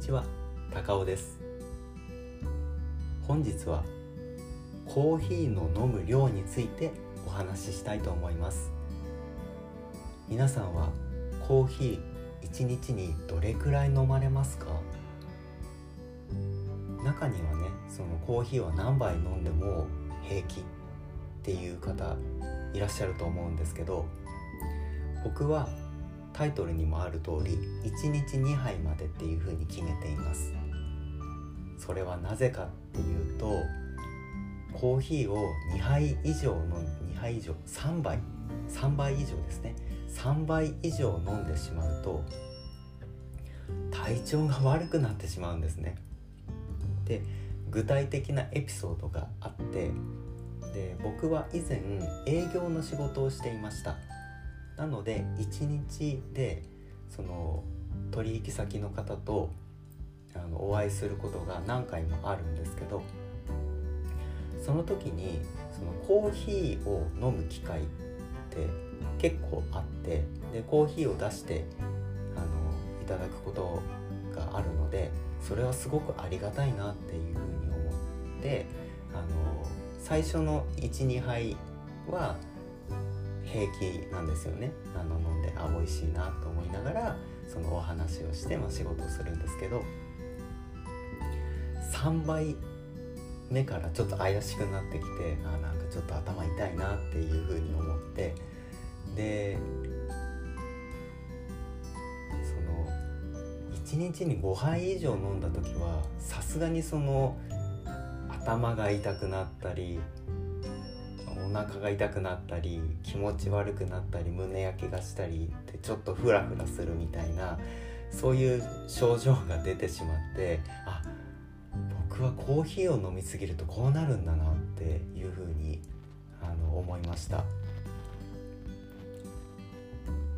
ちは高尾です。本日はコーヒーの飲む量についてお話ししたいと思います。皆さんはコーヒー1日にどれくらい飲まれますか？中にはねそのコーヒーは何杯飲んでも平気っていう方いらっしゃると思うんですけど僕はタイトルにもある通り1日2杯までっていうふうに決めています。それはなぜかっていうとコーヒーを2杯以上の2杯以上3杯？3杯以上ですね。3杯以上飲んでしまうと体調が悪くなってしまうんですね。で具体的なエピソードがあってで僕は以前営業の仕事をしていました。なので1日でその取引先の方とあのお会いすることが何回もあるんですけどその時にそのコーヒーを飲む機会って結構あってでコーヒーを出してあのいただくことがあるのでそれはすごくありがたいなっていうふうに思ってあの最初の12杯は平気なんですよね。あの飲んであ美味しいなと思いながらそのお話をして、まあ、仕事をするんですけど。3倍目からちょっと怪しくなってきてあなんかちょっと頭痛いなっていうふうに思って。でその1日に5杯以上飲んだ時はさすがにその頭が痛くなったりお腹が痛くなったり気持ち悪くなったり胸焼けがしたりってちょっとフラフラするみたいなそういう症状が出てしまってあ僕はコーヒーを飲みすぎるとこうなるんだなっていうふうにあの思いました。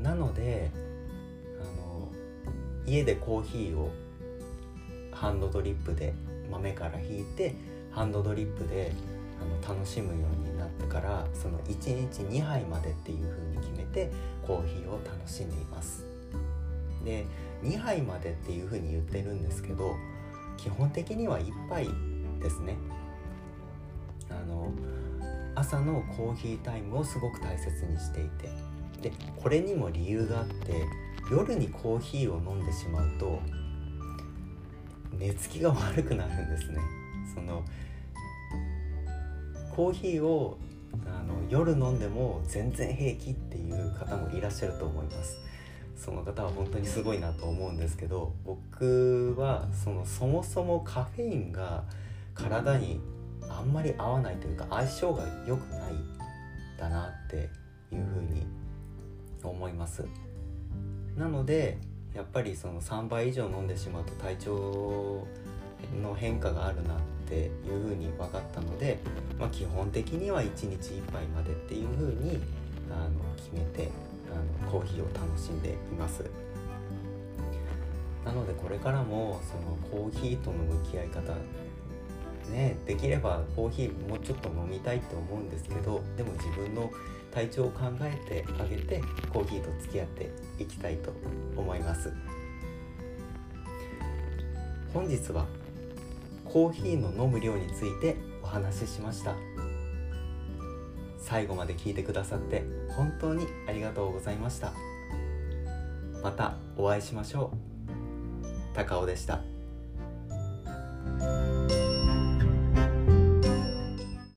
なのであの家でコーヒーをハンドドリップで豆から引いてハンドドリップであの楽しむようになってからその1日2杯までっていう風に決めてコーヒーを楽しんでいます。で2杯までっていう風に言ってるんですけど基本的には1杯ですね。あの朝のコーヒータイムをすごく大切にしていて。でこれにも理由があって夜にコーヒーを飲んでしまうと寝つきが悪くなるんですね。そのコーヒーをあの夜飲んでも全然平気っていう方もいらっしゃると思います。その方は本当にすごいなと思うんですけど僕はそのそもそもカフェインが体にあんまり合わないというか相性が良くないだなっていうふうに思います。なのでやっぱりその3倍以上飲んでしまうと体調の変化があるなっていうふうに分かったので、まあ、基本的には1日1杯までっていうふうにあの決めてあのコーヒーを楽しんでいます。なのでこれからもそのコーヒーとの向き合い方ねできればコーヒーもうちょっと飲みたいって思うんですけどでも自分の体調を考えてあげてコーヒーと付き合っていきたいと思います。本日はコーヒーの飲む量についてお話ししました。最後まで聞いてくださって本当にありがとうございました。またお会いしましょう。高尾でした。